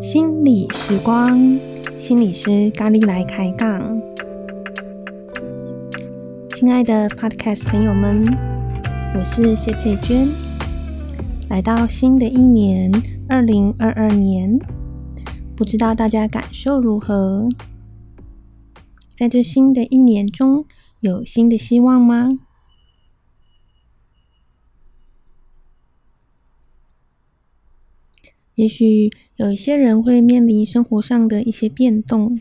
心理时光，心理师咖喱来开杠。亲爱的 Podcast 朋友们，我是谢佩娟。来到新的一年，二零二二年，不知道大家感受如何？在这新的一年中，有新的希望吗？也许有一些人会面临生活上的一些变动，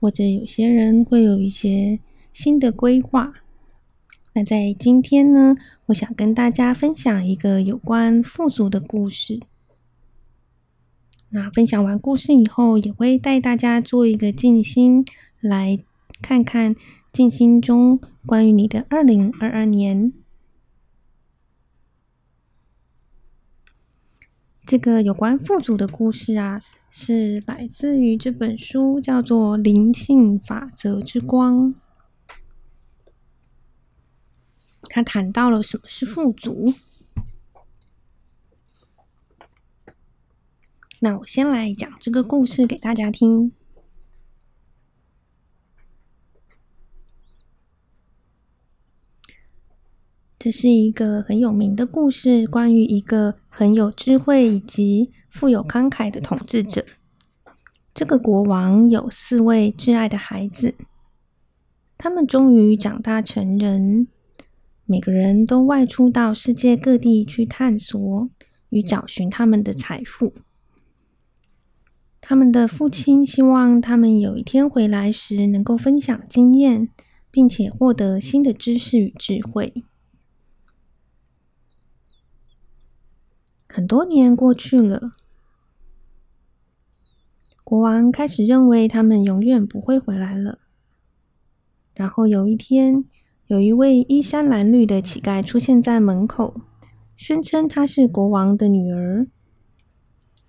或者有些人会有一些新的规划。那在今天呢，我想跟大家分享一个有关富足的故事。那分享完故事以后，也会带大家做一个静心，来看看静心中关于你的二零二二年。这个有关富足的故事啊，是来自于这本书，叫做《灵性法则之光》。他谈到了什么是富足。那我先来讲这个故事给大家听。这是一个很有名的故事，关于一个很有智慧以及富有慷慨的统治者。这个国王有四位挚爱的孩子，他们终于长大成人，每个人都外出到世界各地去探索与找寻他们的财富。他们的父亲希望他们有一天回来时能够分享经验，并且获得新的知识与智慧。很多年过去了，国王开始认为他们永远不会回来了。然后有一天，有一位衣衫褴褛的乞丐出现在门口，宣称他是国王的女儿。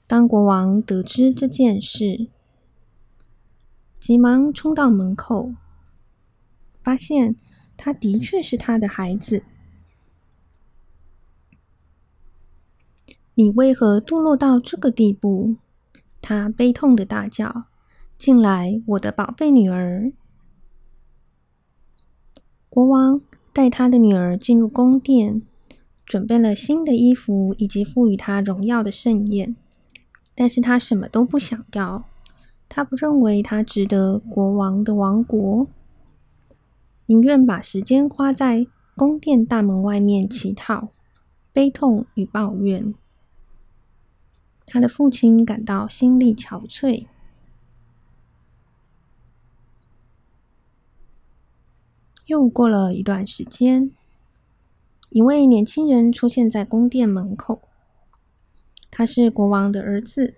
当国王得知这件事，急忙冲到门口，发现他的确是他的孩子。你为何堕落到这个地步？他悲痛地大叫：“进来，我的宝贝女儿！”国王带他的女儿进入宫殿，准备了新的衣服以及赋予她荣耀的盛宴。但是他什么都不想要，他不认为他值得国王的王国，宁愿把时间花在宫殿大门外面乞讨、悲痛与抱怨。他的父亲感到心力憔悴。又过了一段时间，一位年轻人出现在宫殿门口。他是国王的儿子，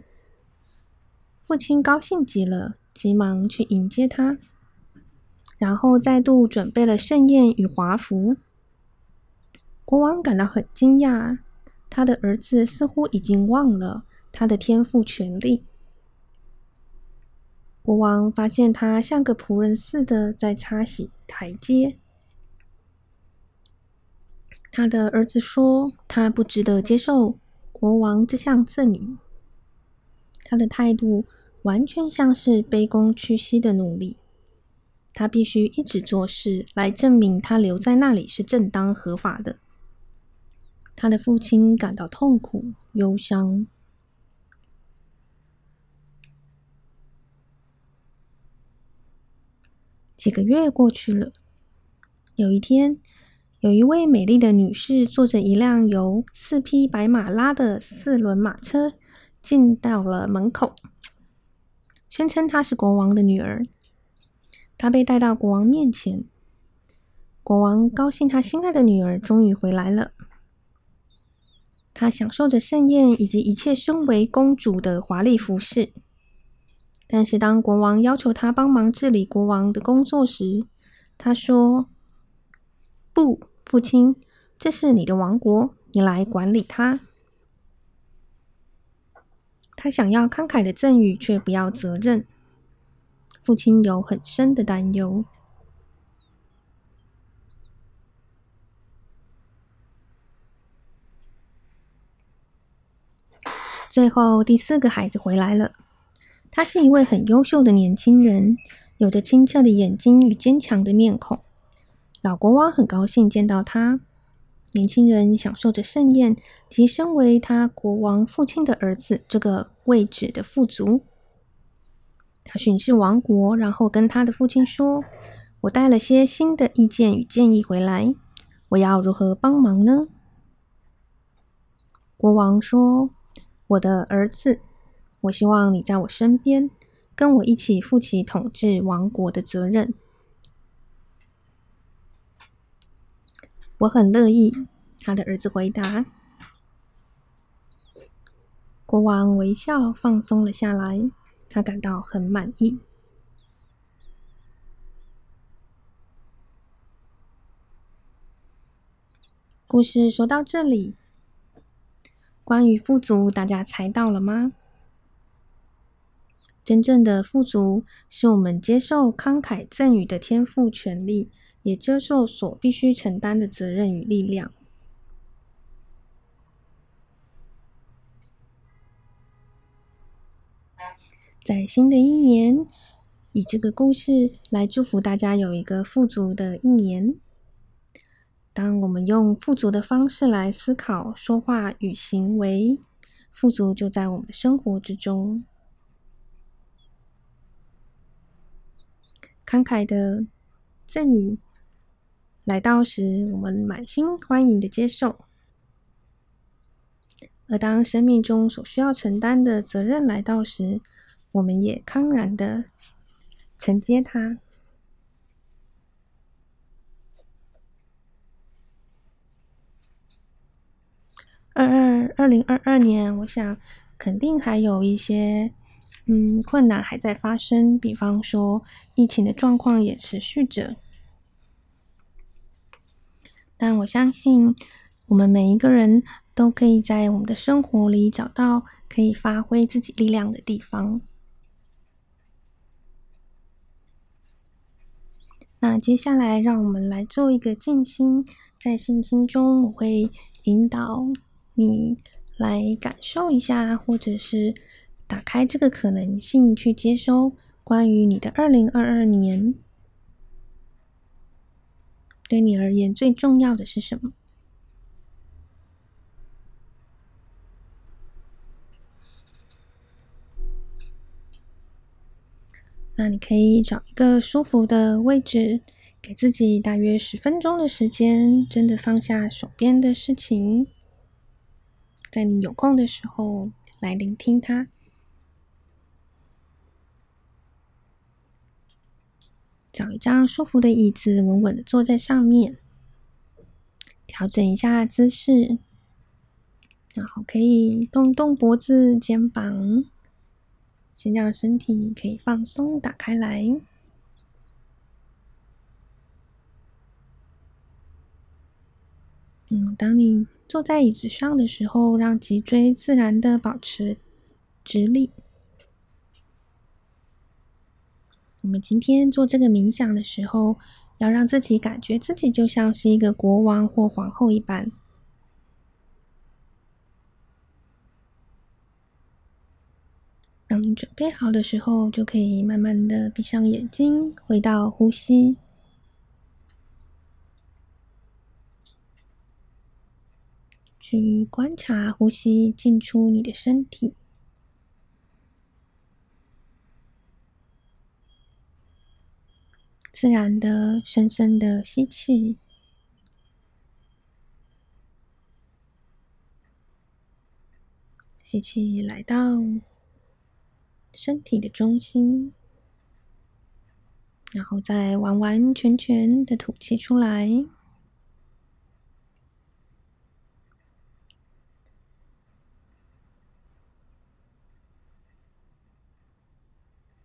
父亲高兴极了，急忙去迎接他，然后再度准备了盛宴与华服。国王感到很惊讶，他的儿子似乎已经忘了他的天赋权力。国王发现他像个仆人似的在擦洗台阶。他的儿子说：“他不值得接受。”国王这项赠礼，他的态度完全像是卑躬屈膝的奴隶。他必须一直做事来证明他留在那里是正当合法的。他的父亲感到痛苦、忧伤。几个月过去了，有一天。有一位美丽的女士坐着一辆由四匹白马拉的四轮马车进到了门口，宣称她是国王的女儿。她被带到国王面前，国王高兴，他心爱的女儿终于回来了。她享受着盛宴以及一切身为公主的华丽服饰。但是当国王要求他帮忙治理国王的工作时，他说：「不，父亲，这是你的王国，你来管理它。」他想要慷慨的赠与，却不要责任。父亲有很深的担忧。最后第四个孩子回来了。他是一位很优秀的年轻人，有着清澈的眼睛与坚强的面孔。老国王很高兴见到他。年轻人享受着盛宴，提升为他国王父亲的儿子这个位置的富足。他巡视王国，然后跟他的父亲说：“我带了些新的意见与建议回来，我要如何帮忙呢？”国王说：“我的儿子。”我希望你在我身边，跟我一起负起统治王国的责任。我很乐意。他的儿子回答。国王微笑，放松了下来，他感到很满意。故事说到这里，关于富足，大家猜到了吗？真正的富足，是我们接受慷慨赠予的天赋权利，也接受所必须承担的责任与力量。在新的一年，以这个故事来祝福大家有一个富足的一年。当我们用富足的方式来思考、说话与行为，富足就在我们的生活之中。慷慨的赠予来到时，我们满心欢迎的接受；而当生命中所需要承担的责任来到时，我们也慷然的承接它。二二二零二二年，我想肯定还有一些。嗯，困难还在发生，比方说疫情的状况也持续着。但我相信，我们每一个人都可以在我们的生活里找到可以发挥自己力量的地方。那接下来，让我们来做一个静心，在静心中，我会引导你来感受一下，或者是。打开这个可能性，去接收关于你的二零二二年，对你而言最重要的是什么？那你可以找一个舒服的位置，给自己大约十分钟的时间，真的放下手边的事情，在你有空的时候来聆听它。找一张舒服的椅子，稳稳的坐在上面，调整一下姿势，然后可以动动脖子、肩膀，先让身体可以放松、打开来。嗯，当你坐在椅子上的时候，让脊椎自然的保持直立。我们今天做这个冥想的时候，要让自己感觉自己就像是一个国王或皇后一般。当你准备好的时候，就可以慢慢的闭上眼睛，回到呼吸，去观察呼吸进出你的身体。自然的、深深的吸气，吸气来到身体的中心，然后再完完全全的吐气出来。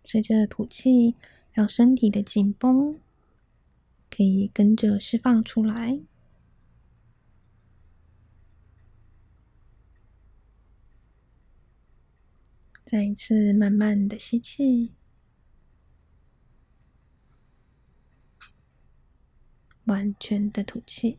随着吐气。让身体的紧绷可以跟着释放出来。再一次慢慢的吸气，完全的吐气。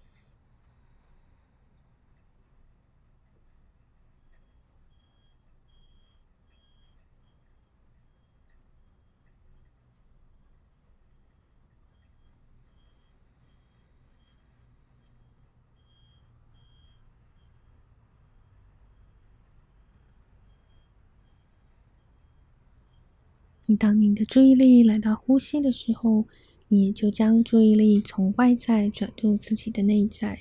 当你的注意力来到呼吸的时候，你就将注意力从外在转入自己的内在。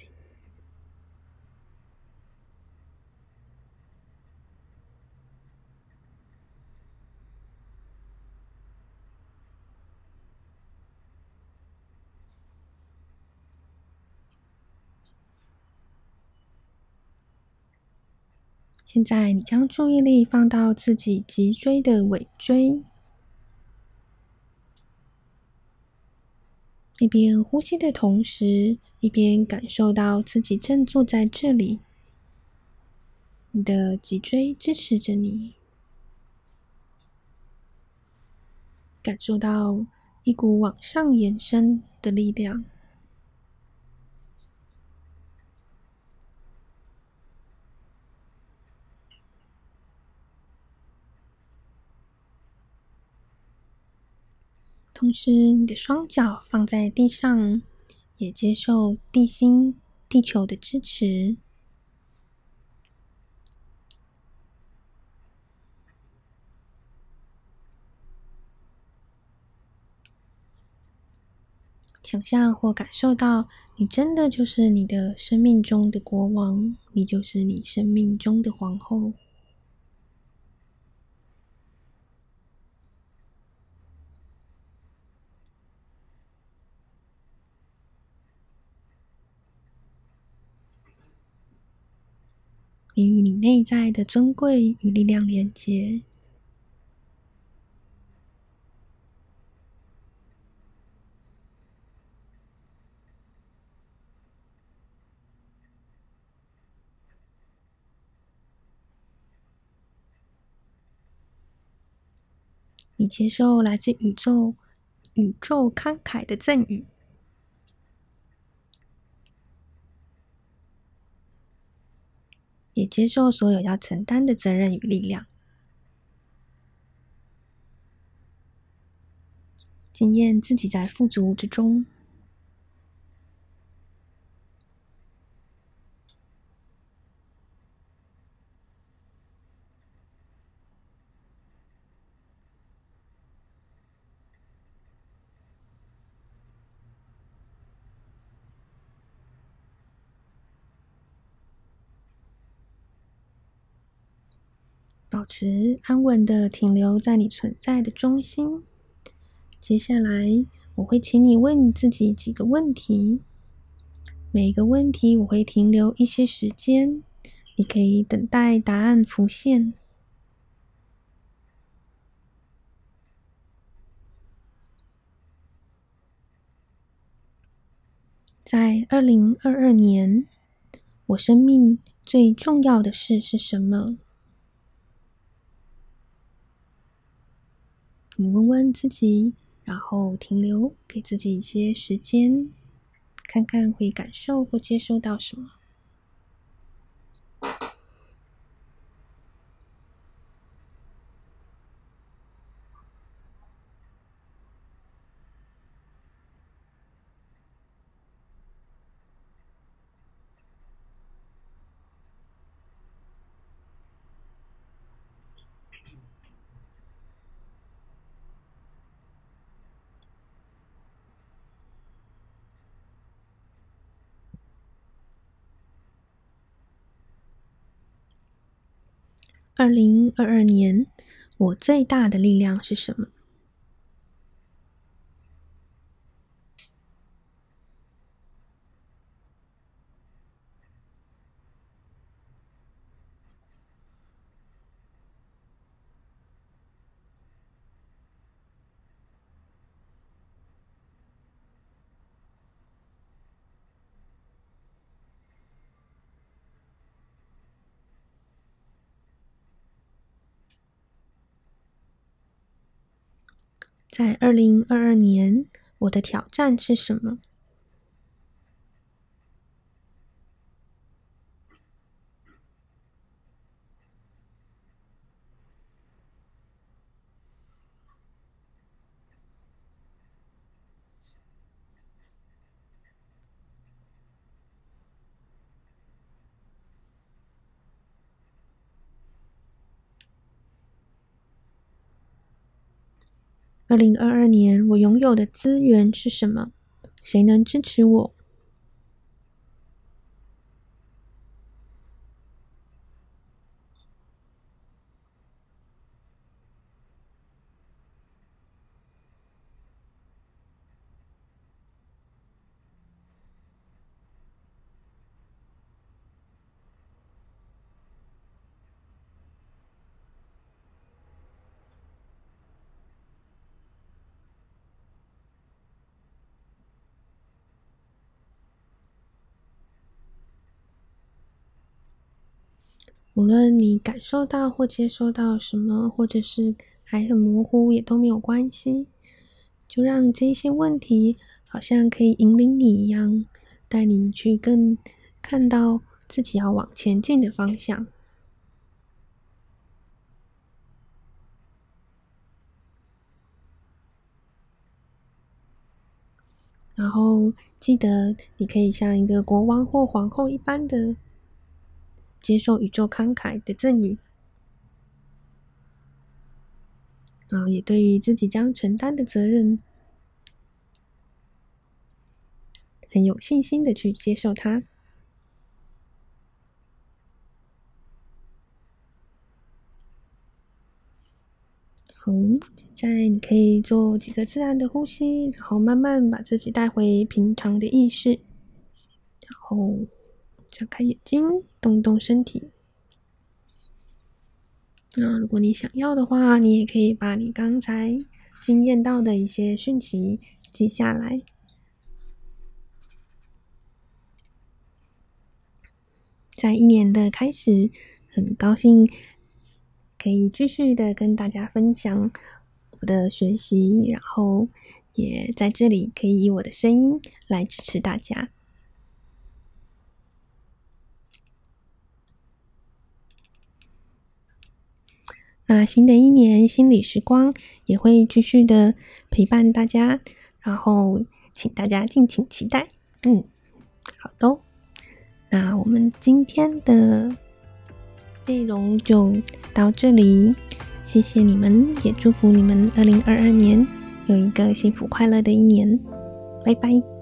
现在，你将注意力放到自己脊椎的尾椎。一边呼吸的同时，一边感受到自己正坐在这里。你的脊椎支持着你，感受到一股往上延伸的力量。同时，你的双脚放在地上，也接受地心、地球的支持。想象或感受到，你真的就是你的生命中的国王，你就是你生命中的皇后。你与你内在的尊贵与力量连接，你接受来自宇宙宇宙慷慨的赠予。也接受所有要承担的责任与力量，经验自己在富足之中。保持安稳的停留在你存在的中心。接下来，我会请你问自己几个问题。每个问题，我会停留一些时间，你可以等待答案浮现。在二零二二年，我生命最重要的事是什么？你问问自己，然后停留，给自己一些时间，看看会感受或接收到什么。二零二二年，我最大的力量是什么？在二零二二年，我的挑战是什么？二零二二年我拥有的资源是什么？谁能支持我？无论你感受到或接收到什么，或者是还很模糊，也都没有关系。就让这些问题好像可以引领你一样，带你去更看到自己要往前进的方向。然后记得，你可以像一个国王或皇后一般的。接受宇宙慷慨的赠予，然后也对于自己将承担的责任很有信心的去接受它。好，现在你可以做几个自然的呼吸，然后慢慢把自己带回平常的意识，然后。张开眼睛，动动身体。那如果你想要的话，你也可以把你刚才经验到的一些讯息记下来。在一年的开始，很高兴可以继续的跟大家分享我的学习，然后也在这里可以以我的声音来支持大家。那新的一年，心理时光也会继续的陪伴大家，然后请大家敬请期待。嗯，好的，那我们今天的内容就到这里，谢谢你们，也祝福你们二零二二年有一个幸福快乐的一年，拜拜。